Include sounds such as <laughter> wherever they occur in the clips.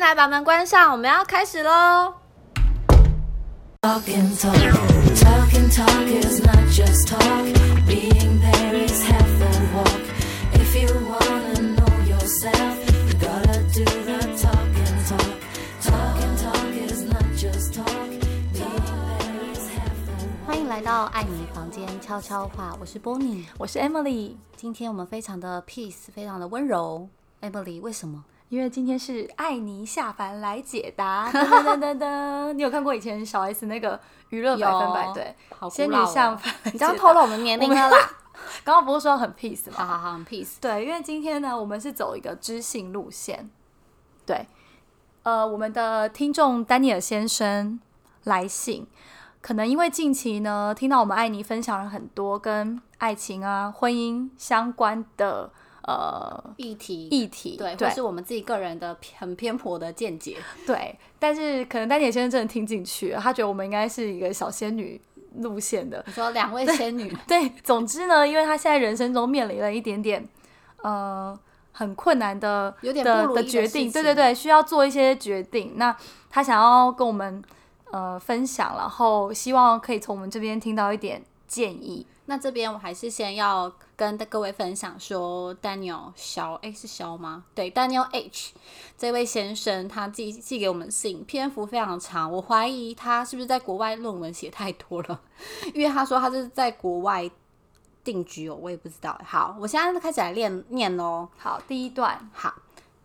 进来，把门关上，我们要开始喽。Talk and talk, talk and talk is not just talk. Being there is half the walk. If you wanna know yourself, you gotta do the talk and talk. Talk and talk is not just talk. Being there is half the walk. 欢迎来到爱你房间悄悄话，我是 Bonnie。我是 Emily，今天我们非常的 peace，非常的温柔。Emily，为什么？因为今天是艾妮下凡来解答，噔噔噔噔噔。<laughs> 你有看过以前小 S 那个娱乐百分百对好古仙女下凡？你这样透露我们年龄了啦。刚刚不是说很 peace 吗？好好好很，peace。对，因为今天呢，我们是走一个知性路线。对，呃，我们的听众丹尼尔先生来信，可能因为近期呢，听到我们艾妮分享了很多跟爱情啊、婚姻相关的呃议题议题，对，或对是我们自己个人的偏很偏颇的见解。对，但是可能丹尼尔先生真的听进去了，他觉得我们应该是一个小仙女路线的。你说两位仙女，<laughs> 对，总之呢，因为他现在人生中面临了一点点呃很困难的有点的的的决定，对对对，需要做一些决定。那他想要跟我们呃分享，然后希望可以从我们这边听到一点建议。那这边我还是先要跟各位分享说，Daniel 肖，诶，是肖吗？对，Daniel H 这位先生，他寄寄给我们信，篇幅非常长，我怀疑他是不是在国外论文写太多了，因为他说他是在国外定居哦，我也不知道。好，我现在开始来练念喽。好，第一段，好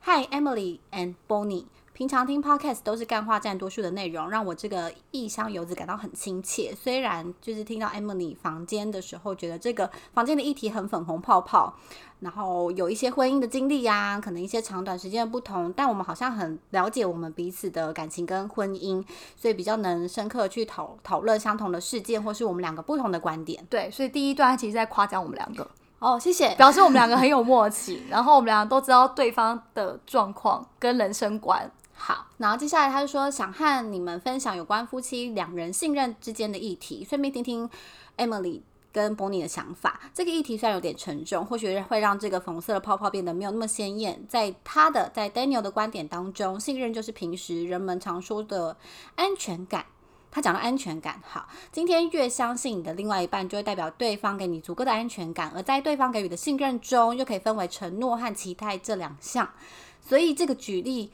，Hi Emily and Bonnie。平常听 podcast 都是干话占多数的内容，让我这个异乡游子感到很亲切。虽然就是听到 Emily 房间的时候，觉得这个房间的议题很粉红泡泡，然后有一些婚姻的经历呀、可能一些长短时间的不同，但我们好像很了解我们彼此的感情跟婚姻，所以比较能深刻去讨讨论相同的事件，或是我们两个不同的观点。对，所以第一段其实在夸奖我们两个，哦，谢谢。表示我们两个很有默契，然后我们两个都知道对方的状况跟人生观。好，然后接下来他就说想和你们分享有关夫妻两人信任之间的议题，顺便听听 Emily 跟 Bonnie 的想法。这个议题虽然有点沉重，或许会让这个粉红色的泡泡变得没有那么鲜艳。在他的在 Daniel 的观点当中，信任就是平时人们常说的安全感。他讲到安全感，好，今天越相信你的另外一半，就会代表对方给你足够的安全感，而在对方给予的信任中，又可以分为承诺和期待这两项。所以这个举例。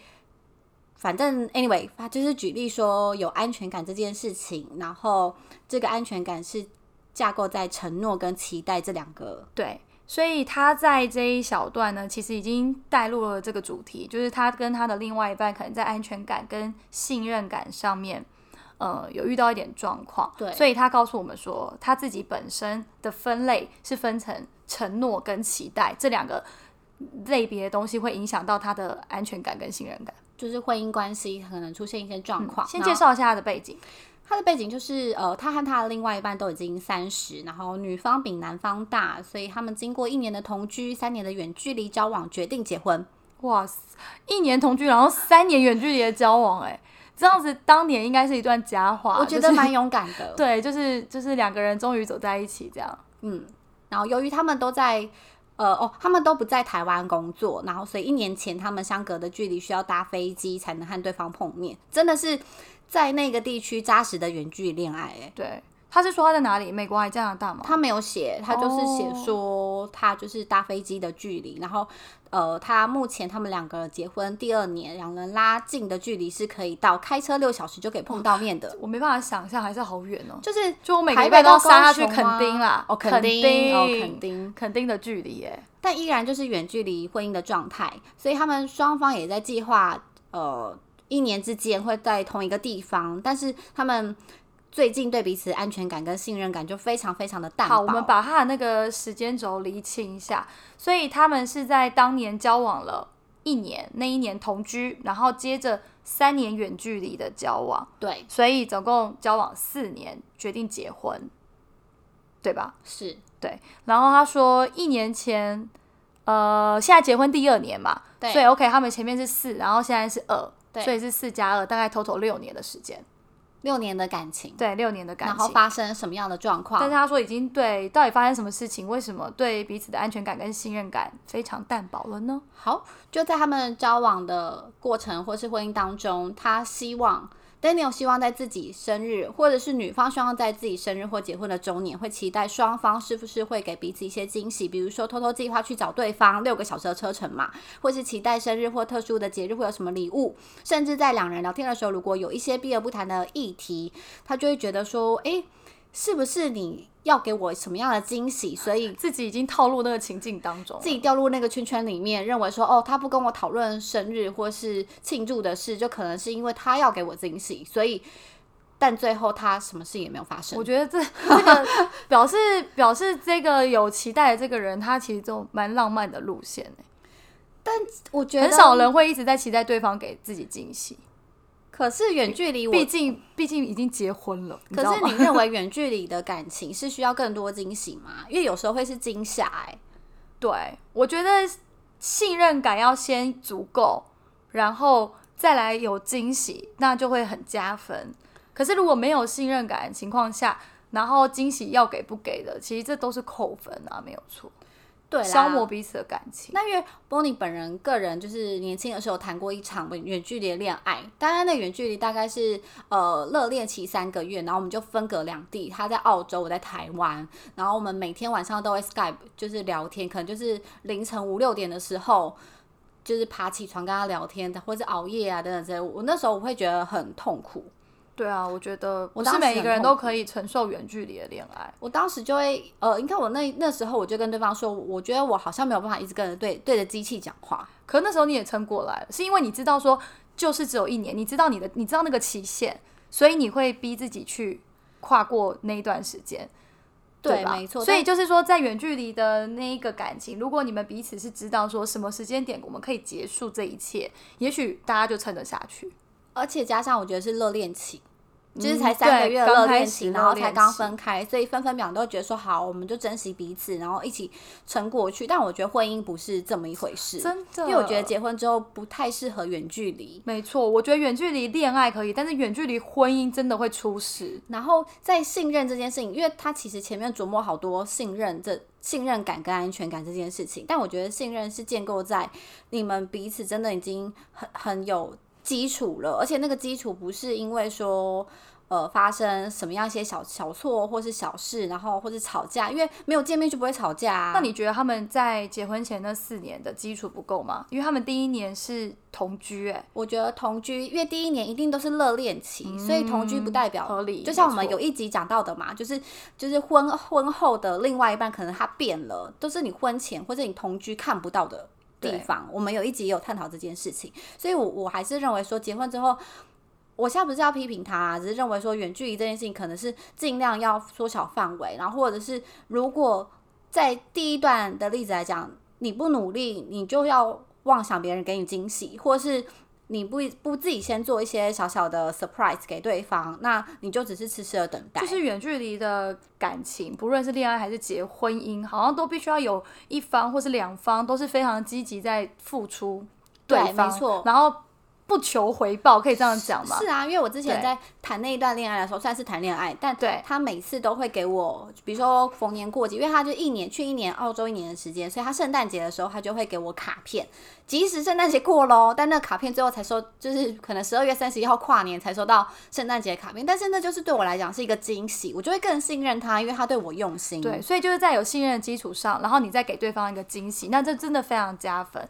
反正 anyway，他就是举例说有安全感这件事情，然后这个安全感是架构在承诺跟期待这两个。对，所以他在这一小段呢，其实已经带入了这个主题，就是他跟他的另外一半可能在安全感跟信任感上面，呃，有遇到一点状况。对所以他告诉我们说，他自己本身的分类是分成承诺跟期待这两个类别的东西，会影响到他的安全感跟信任感。就是婚姻关系可能出现一些状况、嗯先介绍一下他的背景。他的背景就是，呃，他和他的另外一半都已经三十，然后女方比男方大，所以他们经过一年的同居、三年的远距离交往，决定结婚。哇塞，一年同居，然后三年远距离的交往、哎，这样子当年应该是一段佳话。我觉得蛮勇敢的。<laughs> 对，就是就是两个人终于走在一起，这样。嗯，然后由于他们都在，呃，哦，他们都不在台湾工作，然后所以一年前他们相隔的距离需要搭飞机才能和对方碰面，真的是在那个地区扎实的远距离恋爱。哎，对，他是说他在哪里？美国还是加拿大吗？他没有写，他就是写哦说他就是搭飞机的距离，然后呃，他目前他们两个结婚第二年，两人拉近的距离是可以到开车六小时就可以碰到面的，我没办法想象，还是好远哦。就是就我每个礼台北到拜都要杀下去垦丁啦，哦，垦垦丁，哦，垦丁，垦丁的距离耶。但依然就是远距离婚姻的状态，所以他们双方也在计划，呃，一年之间会在同一个地方，但是他们最近对彼此安全感跟信任感就非常非常的淡薄。好，我们把他的那个时间轴理清一下。所以他们是在当年交往了一年，那一年同居，然后接着三年远距离的交往，对所以总共交往四年，决定结婚，对吧？是对。然后他说一年前，呃，现在结婚第二年嘛，对所以 OK，他们前面是四，然后现在是二，对所以是四加二，大概 total 六年的时间。六年的感情，对，六年的感情然后。发生什么样的状况但是？他说已经对到底发生什么事情，为什么对彼此的安全感跟信任感非常淡薄了呢？好，就在他们交往的过程或是婚姻当中，他希望 Daniel 希望在自己生日，或者是女方希望在自己生日或结婚的周年，会期待双方是不是会给彼此一些惊喜，比如说偷偷计划去找对方六个小时的车程嘛，或是期待生日或特殊的节日会有什么礼物，甚至在两人聊天的时候，如果有一些避而不谈的议题，他就会觉得说，诶，是不是你要给我什么样的惊喜，所以 <laughs> 自己已经套入那个情境当中，自己掉入那个圈圈里面，认为说哦，他不跟我讨论生日或是庆祝的事，就可能是因为他要给我惊喜，所以，但最后他什么事也没有发生我。觉得这 <laughs> 这个表示表示这个有期待的这个人，他其实就蛮浪漫的路线但我觉得很少，人会一直在期待对方给自己惊喜。可是远距离我，毕竟毕竟已经结婚了，可是你认为远距离的感情是需要更多惊喜吗？因为有时候会是惊吓、哎，<laughs> 对，我觉得信任感要先足够，然后再来有惊喜，那就会很加分。可是如果没有信任感的情况下，然后惊喜要给不给的，其实这都是扣分啊，没有错，对，消磨彼此的感情。那因为 Bonnie 本人个人就是年轻的时候谈过一场远远距离的恋爱，当然那远距离大概是呃热恋期三个月，然后我们就分隔两地，他在澳洲，我在台湾，然后我们每天晚上都会 Skype 就是聊天，可能就是凌晨五六点的时候。就是爬起床跟他聊天，或是熬夜啊等等之类，我那时候我会觉得很痛苦。对啊，我觉得不我是每一个人都可以承受远距离的恋爱。我当时就会呃，你看我那那时候我就跟对方说，我觉得我好像没有办法一直跟着对对着机器讲话。可是那时候你也撑过来了，是因为你知道说就是只有一年，你知道你的你知道那个期限，所以你会逼自己去跨过那一段时间。吧对没错所以就是说，在远距离的那一个感情，如果你们彼此是知道说什么时间点我们可以结束这一切，也许大家就撑得下去。而且加上我觉得是热恋期，就是才嗯三个月刚开始恋期，然后才刚分开，所以分分秒都觉得说好，我们就珍惜彼此，然后一起撑过去。但我觉得婚姻不是这么一回事，真的，因为我觉得结婚之后不太适合远距离。没错，我觉得远距离恋爱可以，但是远距离婚姻真的会出事。然后在信任这件事情，因为他其实前面琢磨好多信任这信任感跟安全感这件事情，但我觉得信任是建构在你们彼此真的已经很很有基础了，而且那个基础不是因为说。呃，发生什么样一些小小错或是小事，然后或是吵架，因为没有见面就不会吵架啊。那你觉得他们在结婚前那四年的基础不够吗？因为他们第一年是同居、哎，我觉得同居，因为第一年一定都是热恋期，所以同居不代表嗯合理就像我们有一集讲到的嘛，就是就是婚婚后的另外一半可能他变了，都是你婚前或者你同居看不到的地方。我们有一集也有探讨这件事情，所以我我还是认为说结婚之后。我现在不是要批评他、啊，只是认为说远距离这件事情可能是尽量要缩小范围，然后或者是如果在第一段的例子来讲，你不努力，你就要妄想别人给你惊喜，或是你不不自己先做一些小小的 surprise 给对方，那你就只是痴痴的等待。就是远距离的感情，不论是恋爱还是结婚姻，好像都必须要有一方或是两方都是非常积极在付出对方，没错然后不求回报，可以这样讲吗？是啊，因为我之前在谈那一段恋爱的时候，虽然是谈恋爱，但对他每次都会给我，比如说逢年过节，因为他就一年去一年澳洲一年的时间，所以他圣诞节的时候他就会给我卡片，即使圣诞节过喽，但那卡片最后才收，就是可能十二月三十一号跨年才收到圣诞节卡片，但是那就是对我来讲是一个惊喜，我就会更信任他，因为他对我用心。对，所以就是在有信任的基础上，然后你再给对方一个惊喜，那这真的非常加分。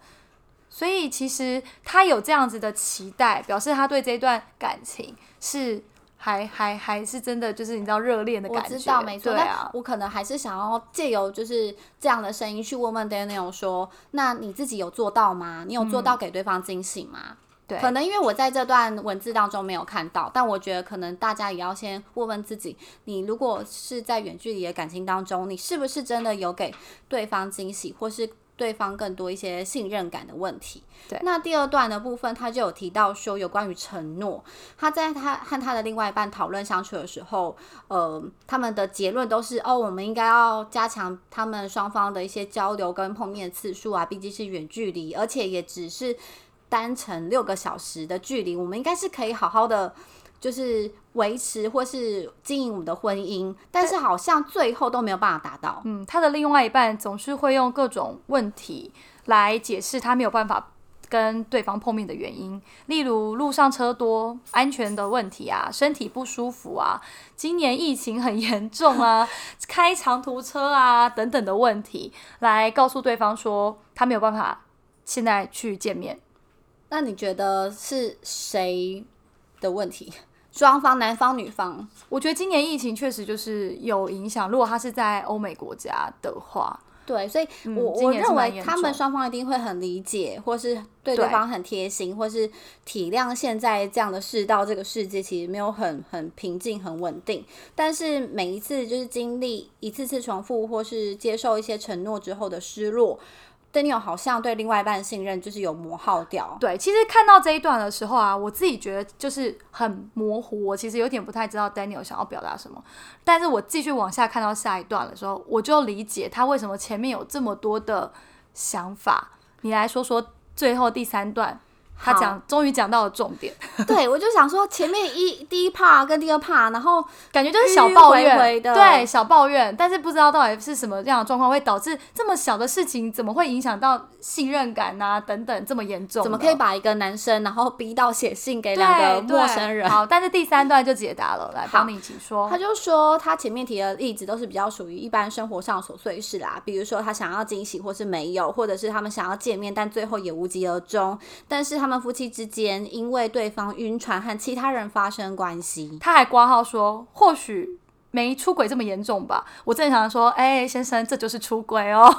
所以其实他有这样子的期待，表示他对这段感情是还还还是真的就是你知道热恋的我感觉，知道没错，但对啊，我可能还是想要借由就是这样的声音去问问 Daniel 说，那你自己有做到吗？你有做到给对方惊喜吗？嗯对，可能因为我在这段文字当中没有看到，但我觉得可能大家也要先问问自己，你如果是在远距离的感情当中，你是不是真的有给对方惊喜，或是对方更多一些信任感的问题？对那第二段的部分，他就有提到说有关于承诺，他在他和他的另外一半讨论相处的时候，呃，他们的结论都是哦，我们应该要加强他们双方的一些交流跟碰面次数啊，毕竟是远距离，而且也只是单程六个小时的距离，我们应该是可以好好的就是维持或是经营我们的婚姻，但是好像最后都没有办法达到。嗯，他的另外一半总是会用各种问题来解释他没有办法跟对方碰面的原因，例如路上车多、安全的问题啊，身体不舒服啊，今年疫情很严重啊，<laughs> 开长途车啊等等的问题，来告诉对方说他没有办法现在去见面。那你觉得是谁的问题？双方，男方、女方？我觉得今年疫情确实就是有影响，如果他是在欧美国家的话，对，所以嗯我、我认为他们双方一定会很理解，或是对对对方很贴心，或是体谅现在这样的世道，这个世界其实没有很很平静、很稳定。但是每一次就是经历一次次重复，或是接受一些承诺之后的失落，Daniel 好像对另外一半信任就是有磨耗掉。对，其实看到这一段的时候啊，我自己觉得就是很模糊，我其实有点不太知道 Daniel 想要表达什么。但是我继续往下看到下一段的时候，我就理解他为什么前面有这么多的想法。你来说说最后第三段，他讲终于讲到了重点，<laughs> <laughs> 对，我就想说前面一第一 part 跟第二 part，然后感觉就是小抱怨，的对，小抱怨，但是不知道到底是什么样的状况会导致这么小的事情，怎么会影响到信任感啊等等这么严重？怎么可以把一个男生然后逼到写信给两个陌生人？好，但是第三段就解答了，来好帮你请说。他就说，他前面提的例子都是比较属于一般生活上琐碎事啦，比如说他想要惊喜或是没有，或者是他们想要见面，但最后也无疾而终。但是他们夫妻之间因为对方晕船和其他人发生关系，他还挂号说，或许没出轨这么严重吧。我正常说，哎、先生，这就是出轨哦。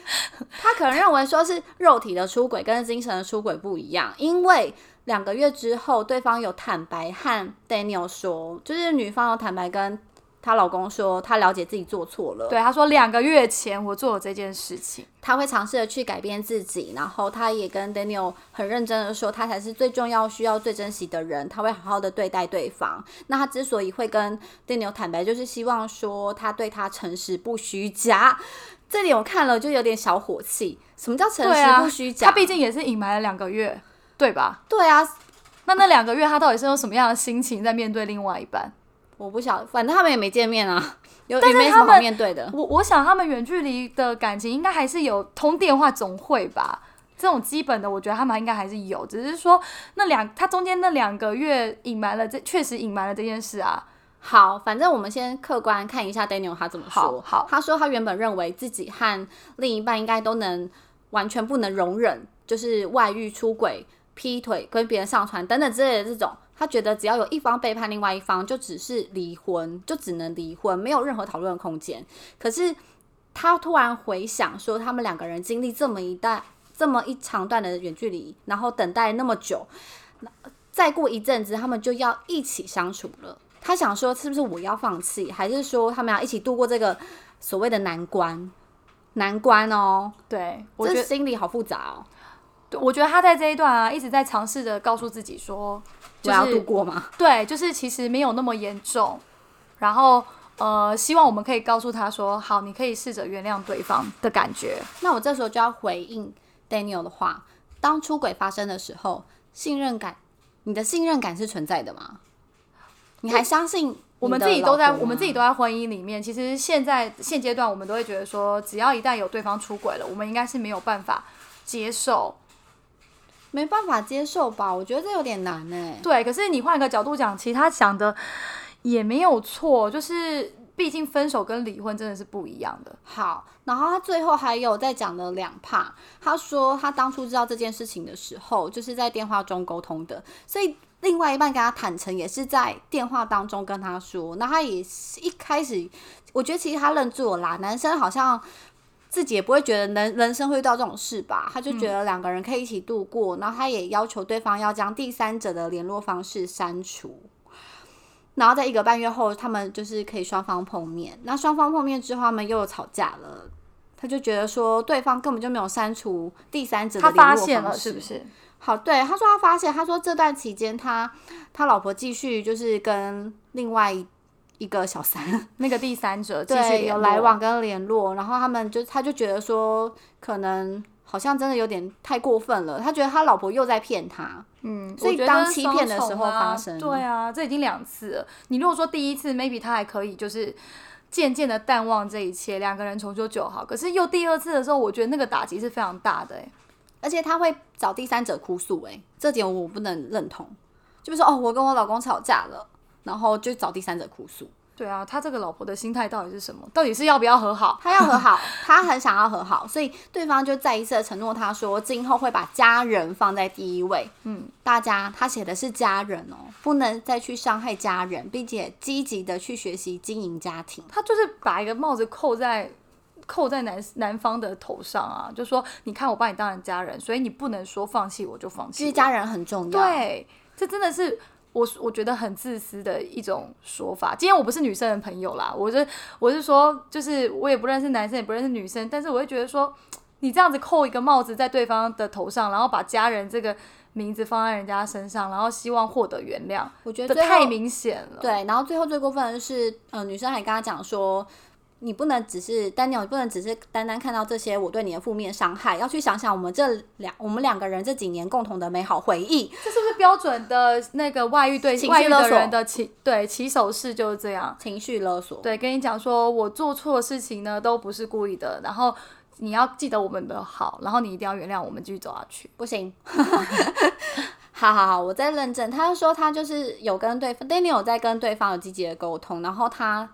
<laughs> 他可能认为说是肉体的出轨跟精神的出轨不一样，因为两个月之后，对方有坦白和 Daniel 说，就是女方有坦白跟她老公说，她了解自己做错了，对，她说两个月前我做了这件事情。她会尝试的去改变自己，然后她也跟 Daniel 很认真的说，他才是最重要、需要、最珍惜的人，他会好好的对待对方。那她之所以会跟 Daniel 坦白，就是希望说他对他诚实不虚假。这点我看了就有点小火气。什么叫诚实不虚，假？他毕竟也是隐瞒了两个月，对吧？对啊，那那两个月他到底是用什么样的心情在面对另外一半？我不晓得，反正他们也没见面啊，<laughs> 有但是也没什么好面对的。我我想他们远距离的感情应该还是有通电话，总会吧。这种基本的，我觉得他们应该还是有，只是说那两他中间那两个月隐瞒了这，确实隐瞒了这件事啊。好，反正我们先客观看一下 Daniel 他怎么说。好好他说他原本认为自己和另一半应该都能完全不能容忍，就是外遇、出轨、劈腿、跟别人上床等等之类的这种。他觉得只要有一方背叛另外一方，就只是离婚，就只能离婚，没有任何讨论的空间。可是他突然回想说，他们两个人经历这么一段、这么一长段的远距离，然后等待那么久，再过一阵子，他们就要一起相处了。他想说，是不是我要放弃，还是说他们要一起度过这个所谓的难关？难关哦，对，我觉得这心里好复杂哦。对我觉得他在这一段啊，一直在尝试着告诉自己说，就我要度过吗？对，就是其实没有那么严重。然后呃，希望我们可以告诉他说，好，你可以试着原谅对方的感觉。那我这时候就要回应 Daniel 的话：当出轨发生的时候，信任感，你的信任感是存在的吗？你还相信我们自己都在，我们自己都在婚姻里面。其实现在现阶段，我们都会觉得说，只要一旦有对方出轨了，我们应该是没有办法接受。没办法接受吧？我觉得这有点难哎。对，可是你换一个角度讲，其实他想的也没有错，就是毕竟分手跟离婚真的是不一样的。好，然后他最后还有在讲的两 part，他说他当初知道这件事情的时候，就是在电话中沟通的，所以另外一半跟他坦诚，也是在电话当中跟他说。那他也是一开始，我觉得其实他认住了啦，男生好像。自己也不会觉得人人生会遇到这种事吧，他就觉得两个人可以一起度过，然后他也要求对方要将第三者的联络方式删除，然后在一个半月后，他们就是可以双方碰面。那双方碰面之后，他们又吵架了。他就觉得说，对方根本就没有删除第三者的他联络方式，发现了是不是？好，对，他说他发现，他说这段期间他他老婆继续就是跟另外一一个小三 <laughs> 那个第三者继续对有来往跟联络，然后他们就他就觉得说，可能好像真的有点太过分了。他觉得他老婆又在骗他，嗯，所以当欺骗的时候发生对啊，这已经两次了。你如果说第一次，maybe 他还可以就是渐渐的淡忘这一切，两个人重修旧好。可是又第二次的时候，我觉得那个打击是非常大的、欸。而且他会找第三者哭诉、欸，这点我不能认同。就是说，哦，我跟我老公吵架了，然后就找第三者哭诉。对啊，他这个老婆的心态到底是什么？到底是要不要和好？他要和好，<laughs> 他很想要和好，所以对方就再一次的承诺他说，今后会把家人放在第一位。嗯，大家他写的是家人哦，不能再去伤害家人，并且积极的去学习经营家庭。他就是把一个帽子扣在扣在男男方的头上啊，就说你看我把你当成家人，所以你不能说放弃我就放弃我。其实家人很重要。，对，这真的是我我觉得很自私的一种说法。今天我不是女生的朋友啦，我是我是说，就是我也不认识男生，也不认识女生，但是我会觉得说，你这样子扣一个帽子在对方的头上，然后把家人这个名字放在人家身上，然后希望获得原谅，我觉得太明显了。对，然后最后最过分的是，呃，女生还跟他讲说。你不能只是丹尼尔，你不能只是单单看到这些我对你的负面伤害，要去想想我们这两我们两个人这几年共同的美好回忆。这是不是标准的那个外遇对情绪外遇的勒索人的起对起手式就是这样？情绪勒索，对，跟你讲说我做错事情呢都不是故意的，然后你要记得我们的好，然后你一定要原谅我们，继续走下去。不行。<laughs> 好好好，我在认证。他就说他就是有跟对方 Daniel 在跟对方有积极的沟通，然后他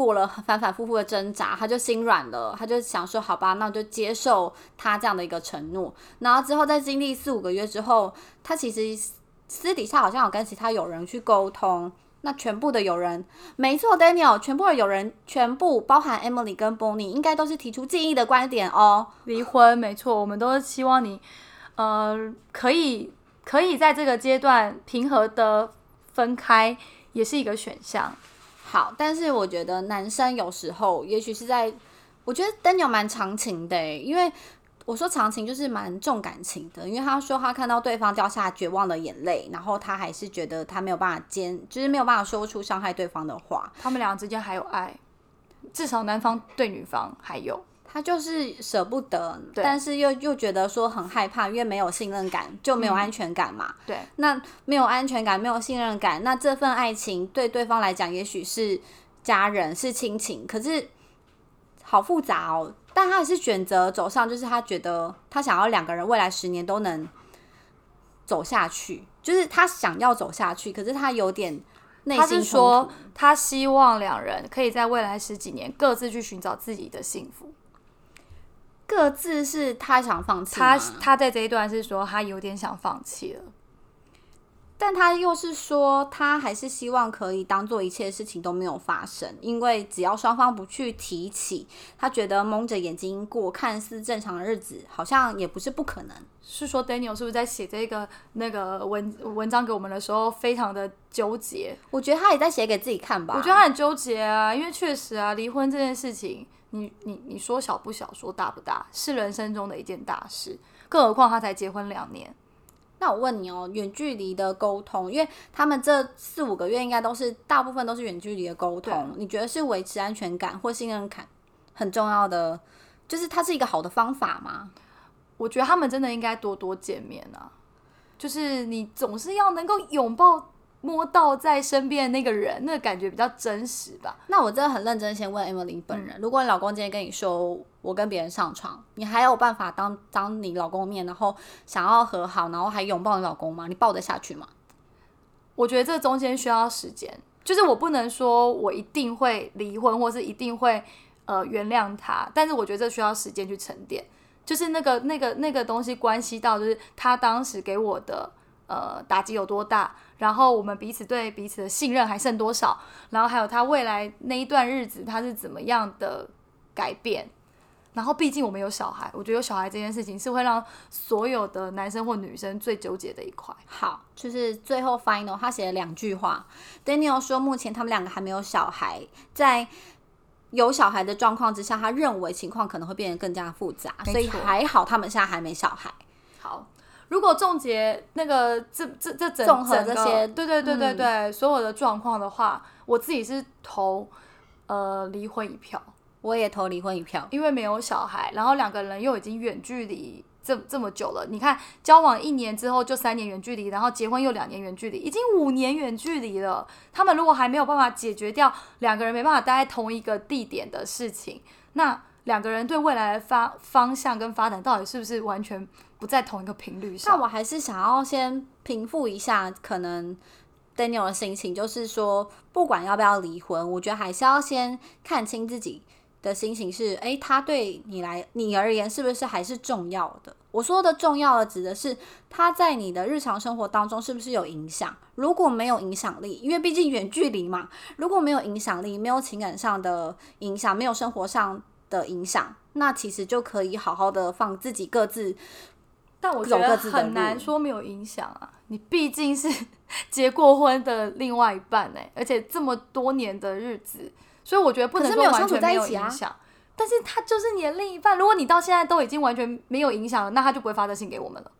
过了反反复复的挣扎，他就心软了，他就想说好吧，那我就接受他这样的一个承诺。然后之后在经历四五个月之后，他其实私底下好像有跟其他友人去沟通。那全部的友人，没错，Daniel，全部的友人，全部包含 Emily 跟 Bonnie，应该都是提出建议的观点哦。离婚没错，我们都是希望你呃可以可以在这个阶段平和的分开，也是一个选项。好，但是我觉得男生有时候，也许是在，我觉得 Daniel 蛮长情的欸，因为我说长情就是蛮重感情的，因为他说他看到对方掉下绝望的眼泪，然后他还是觉得他没有办法坚，就是没有办法说出伤害对方的话，他们俩之间还有爱，至少男方对女方还有。他就是舍不得，但是又又觉得说很害怕，因为没有信任感，就没有安全感嘛。对，那没有安全感，没有信任感，那这份爱情对对方来讲，也许是家人，是亲情，可是好复杂哦。但他还是选择走上，就是他觉得他想要两个人未来十年都能走下去，就是他想要走下去，可是他有点内他是说。他希望两人可以在未来十几年各自去寻找自己的幸福。各自是他想放弃他他在这一段是说他有点想放弃了。但他又是说，他还是希望可以当做一切事情都没有发生，因为只要双方不去提起，他觉得蒙着眼睛过看似正常的日子，好像也不是不可能。是说 Daniel 是不是在写这个那个文文章给我们的时候非常的纠结？我觉得他也在写给自己看吧。我觉得他很纠结啊，因为确实啊，离婚这件事情，你你你说小不小，说大不大，是人生中的一件大事，更何况他才结婚两年。那我问你哦，远距离的沟通，因为他们这四五个月应该都是大部分都是远距离的沟通，你觉得是维持安全感或信任感很重要的，就是它是一个好的方法吗？我觉得他们真的应该多多见面啊，就是你总是要能够拥抱、摸到在身边的那个人，那个感觉比较真实吧。那我真的很认真，先问 Emily 本人，如果你老公今天跟你说我跟别人上床，你还有办法当当你老公面，然后想要和好，然后还拥抱你老公吗？你抱得下去吗？我觉得这中间需要时间，就是我不能说我一定会离婚，或是一定会呃原谅他，但是我觉得这需要时间去沉淀。就是那个那个那个东西关系到，就是他当时给我的呃打击有多大，然后我们彼此对彼此的信任还剩多少，然后还有他未来那一段日子他是怎么样的改变。然后，毕竟我们有小孩，我觉得有小孩这件事情是会让所有的男生或女生最纠结的一块。好，就是最后 final 他写了两句话。Daniel 说，目前他们两个还没有小孩，在有小孩的状况之下，他认为情况可能会变得更加复杂，所以还好他们现在还没小孩。好，如果总结那个这这这整这些对对对对嗯对，所有的状况的话，我自己是投呃离婚一票。我也投离婚一票。因为没有小孩，然后两个人又已经远距离这这么久了。你看，交往一年之后就三年远距离，然后结婚又两年远距离，已经五年远距离了。他们如果还没有办法解决掉两个人没办法待在同一个地点的事情，那两个人对未来的发方向跟发展到底是不是完全不在同一个频率上？那我还是想要先平复一下可能 Daniel 的心情，就是说，不管要不要离婚，我觉得还是要先看清自己的心情是，诶，他对你来你而言是不是还是重要的？我说的重要的指的是他在你的日常生活当中是不是有影响？如果没有影响力，因为毕竟远距离嘛，如果没有影响力，没有情感上的影响，没有生活上的影响，那其实就可以好好的放自己各自但我觉得很难说没有影响啊！你毕竟是 <laughs> 结过婚的另外一半哎、而且这么多年的日子，所以我觉得不能说完全没有影响。但是他就是你的另一半，如果你到现在都已经完全没有影响了，那他就不会发这信给我们了，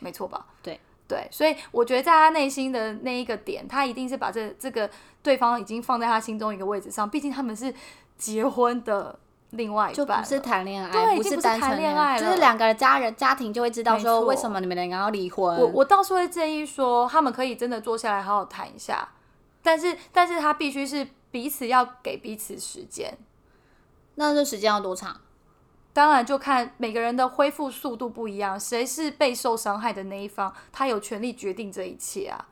没错吧？对对，所以我觉得在他内心的那一个点，他一定是把这这个对方已经放在他心中一个位置上，毕竟他们是结婚的另外一就不是谈恋爱，对已经不是谈单纯恋爱了就是两个家人家庭就会知道没错说为什么你们两个要离婚。我我倒是会建议说，他们可以真的坐下来好好谈一下，但是但是他必须是彼此要给彼此时间，那这时间要多长？当然就看每个人的恢复速度不一样，谁是被受伤害的那一方，他有权利决定这一切啊。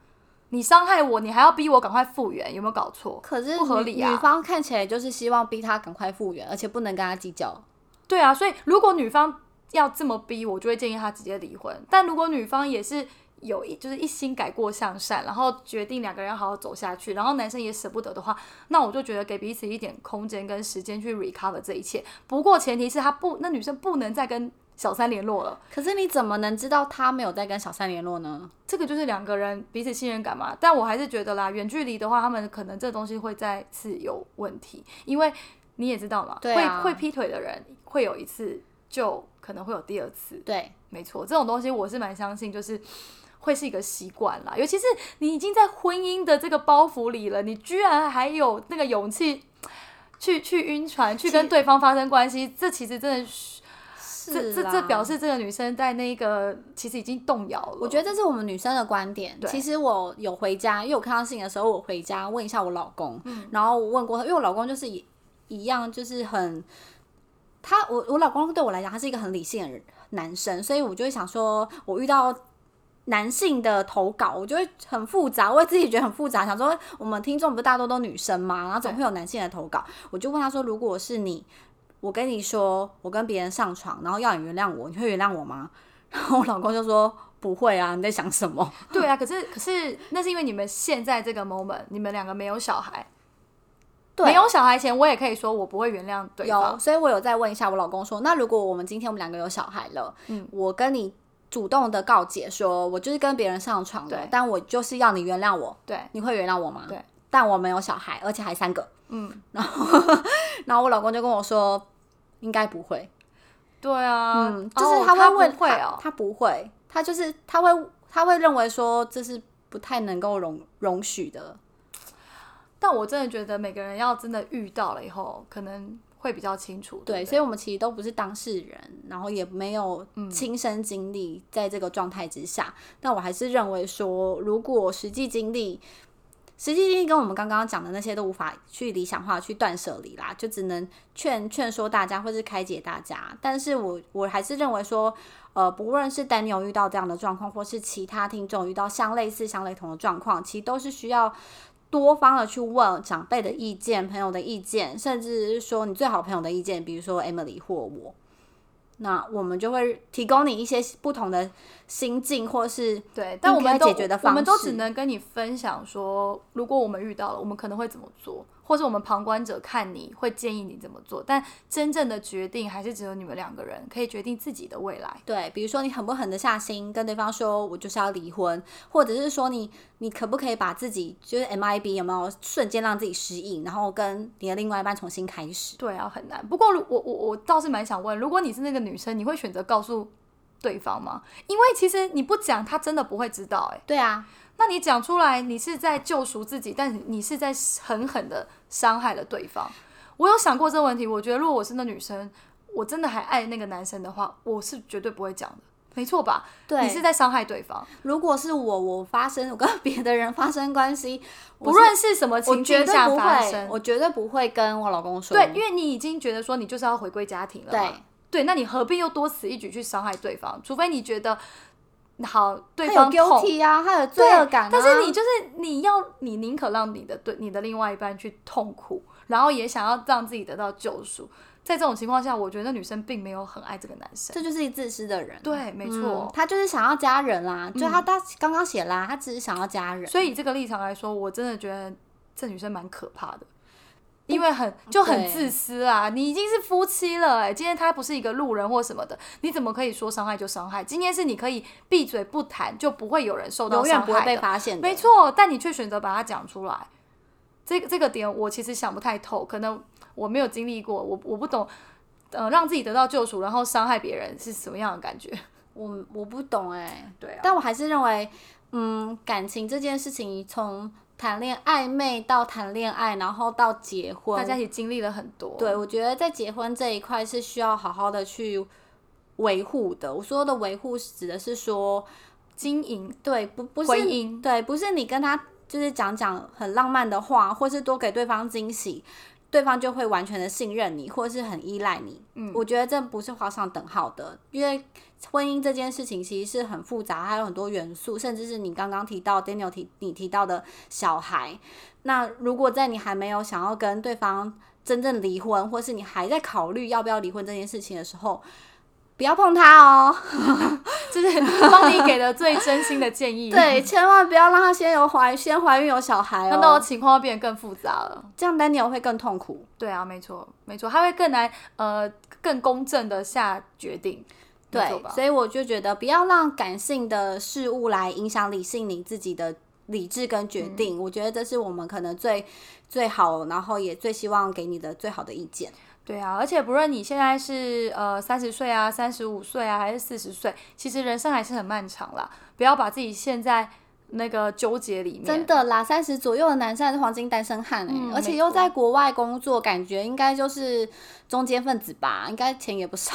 你伤害我，你还要逼我赶快复原，有没有搞错？可是不合理啊女方看起来就是希望逼他赶快复原，而且不能跟他计较。对啊，所以如果女方要这么逼，我就会建议他直接离婚。但如果女方也是有一就是一心改过向善，然后决定两个人要好好走下去，然后男生也舍不得的话，那我就觉得给彼此一点空间跟时间去 recover 这一切。不过前提是他不，那女生不能再跟小三联络了。可是你怎么能知道他没有在跟小三联络呢？这个就是两个人彼此信任感嘛。但我还是觉得啦，远距离的话，他们可能这东西会再次有问题，因为你也知道嘛，对啊会会劈腿的人会有一次，就可能会有第二次。对，没错，这种东西我是蛮相信，就是会是一个习惯啦。尤其是你已经在婚姻的这个包袱里了，你居然还有那个勇气去去晕船，去跟对方发生关系，这其实真的是。这这这表示这个女生在那个其实已经动摇了。我觉得这是我们女生的观点。其实我有回家，因为我看到信的时候，我回家问一下我老公，嗯然后我问过他，因为我老公就是一一样，就是很他我我老公对我来讲，他是一个很理性的人男生，所以我就会想说，我遇到。男性的投稿，我就会很复杂，我自己觉得很复杂，想说我们听众不是大多都女生吗？然后总会有男性的投稿，我就问他说，如果是你，我跟你说我跟别人上床，然后要你原谅我，你会原谅我吗？<laughs> 然后我老公就说不会啊，你在想什么？<laughs> 对啊，可是可是那是因为你们现在这个 moment，你们两个没有小孩，对没有小孩前，我也可以说我不会原谅对有，方。所以我有再问一下我老公说，那如果我们今天我们两个有小孩了，嗯我跟你主动的告解说，我就是跟别人上床的对，但我就是要你原谅我，对，你会原谅我吗？对，但我没有小孩，而且还三个，嗯，然后 <laughs> 然后我老公就跟我说，应该不会，对啊，嗯，就是哦他会问，不会哦，他他不会，他就是他会他会认为说这是不太能够容容许的，但我真的觉得每个人要真的遇到了以后，可能会比较清楚。对，不所以我们其实都不是当事人，然后也没有嗯亲身经历在这个状态之下。但我还是认为说，如果实际经历，实际经历跟我们刚刚讲的那些都无法去理想化、去断舍离啦，就只能劝劝说大家，或是开解大家。但是我我还是认为说，呃，不论是 Daniel 遇到这样的状况，或是其他听众遇到相类似、相雷同的状况，其实都是需要多方的去问长辈的意见、朋友的意见，甚至是说你最好朋友的意见，比如说 Emily 或我。那我们就会提供你一些不同的心境，或是对，但我们都解决的方式。我们都只能跟你分享说，如果我们遇到了，我们可能会怎么做，或是我们旁观者看你会建议你怎么做，但真正的决定还是只有你们两个人可以决定自己的未来。对，比如说你狠不狠得下心跟对方说，我就是要离婚，或者是说你你可不可以把自己就是 MIB 有没有瞬间让自己适应，然后跟你的另外一半重新开始？对啊，很难。不过如我我我倒是蛮想问，如果你是那个女生，你会选择告诉对方吗？因为其实你不讲，他真的不会知道、欸。对啊，那你讲出来，你是在救赎自己，但你是在狠狠的伤害了对方。我有想过这个问题，我觉得如果我是那女生，我真的还爱那个男生的话，我是绝对不会讲的，没错吧？对你是在伤害对方，如果是我，我发生我跟别的人发生关系，不论是什么情绝对境下发生，我绝对不会跟我老公说。对，因为你已经觉得说你就是要回归家庭了嘛，对对，那你何必又多此一举去伤害对方？除非你觉得好，对方痛 guilty 啊，他有罪对恶感、啊。但是你就是你要你宁可让你的对你的另外一半去痛苦，然后也想要让自己得到救赎。在这种情况下，我觉得女生并没有很爱这个男生。这就是一自私的人。对，没错。嗯他就是想要家人啦，就他他刚刚写啦，他只是想要家人。所以以这个立场来说，我真的觉得这女生蛮可怕的，因为很就很自私啊！你已经是夫妻了、哎，今天他不是一个路人或什么的，你怎么可以说伤害就伤害？今天是你可以闭嘴不谈，就不会有人受到永远不会被。发现的。没错，但你却选择把它讲出来，这个这个点我其实想不太透，可能我没有经历过，我我不懂，呃，让自己得到救赎，然后伤害别人是什么样的感觉？<laughs> 我我不懂哎、对啊，但我还是认为，嗯，感情这件事情从谈恋暧昧到谈恋爱，然后到结婚，大家一起经历了很多，对，我觉得在结婚这一块是需要好好的去维护的。我说的维护指的是说，经营对，不不是婚姻对，不是你跟他就是讲讲很浪漫的话，或是多给对方惊喜，对方就会完全的信任你，或是很依赖你。嗯，我觉得这不是画上等号的，因为婚姻这件事情其实是很复杂，还有很多元素，甚至是你刚刚提到 Daniel 提你提到的小孩。那如果在你还没有想要跟对方真正离婚，或是你还在考虑要不要离婚这件事情的时候，不要碰他哦。<laughs> 这是帮你给的最真心的建议。<laughs> 对，，千万不要让他先有怀先怀孕有小孩哦，情况会变得更复杂了。这样 Daniel 会更痛苦。对啊，没错，没错，他会更难呃更公正的下决定。对，所以我就觉得不要让感性的事物来影响理性你自己的理智跟决嗯定。我觉得这是我们可能最最好，然后也最希望给你的最好的意见。对啊，而且不论你现在是呃三十岁啊、三十五岁啊，还是四十岁，其实人生还是很漫长啦。不要把自己陷在那个纠结里面。真的啦，三十左右的男生还是黄金单身汉哎、嗯而且又在国外工作，感觉应该就是中间分子吧，应该钱也不少。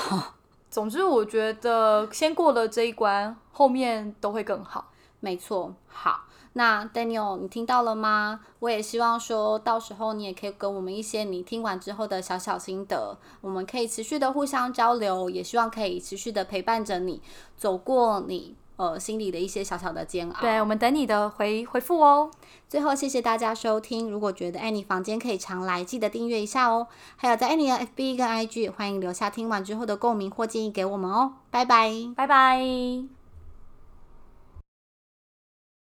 总之，我觉得先过了这一关，后面都会更好。没错，好，那 Daniel，你听到了吗？我也希望说到时候你也可以跟我们一些你听完之后的小小心得，我们可以持续的互相交流，也希望可以持续的陪伴着你，走过你呃心里的一些小小的煎熬。对，我们等你的回回复哦。最后，谢谢大家收听。如果觉得爱你房间可以常来，记得订阅一下哦。还有在爱你的 FB 跟 IG，也欢迎留下听完之后的共鸣或建议给我们哦。拜拜。拜拜。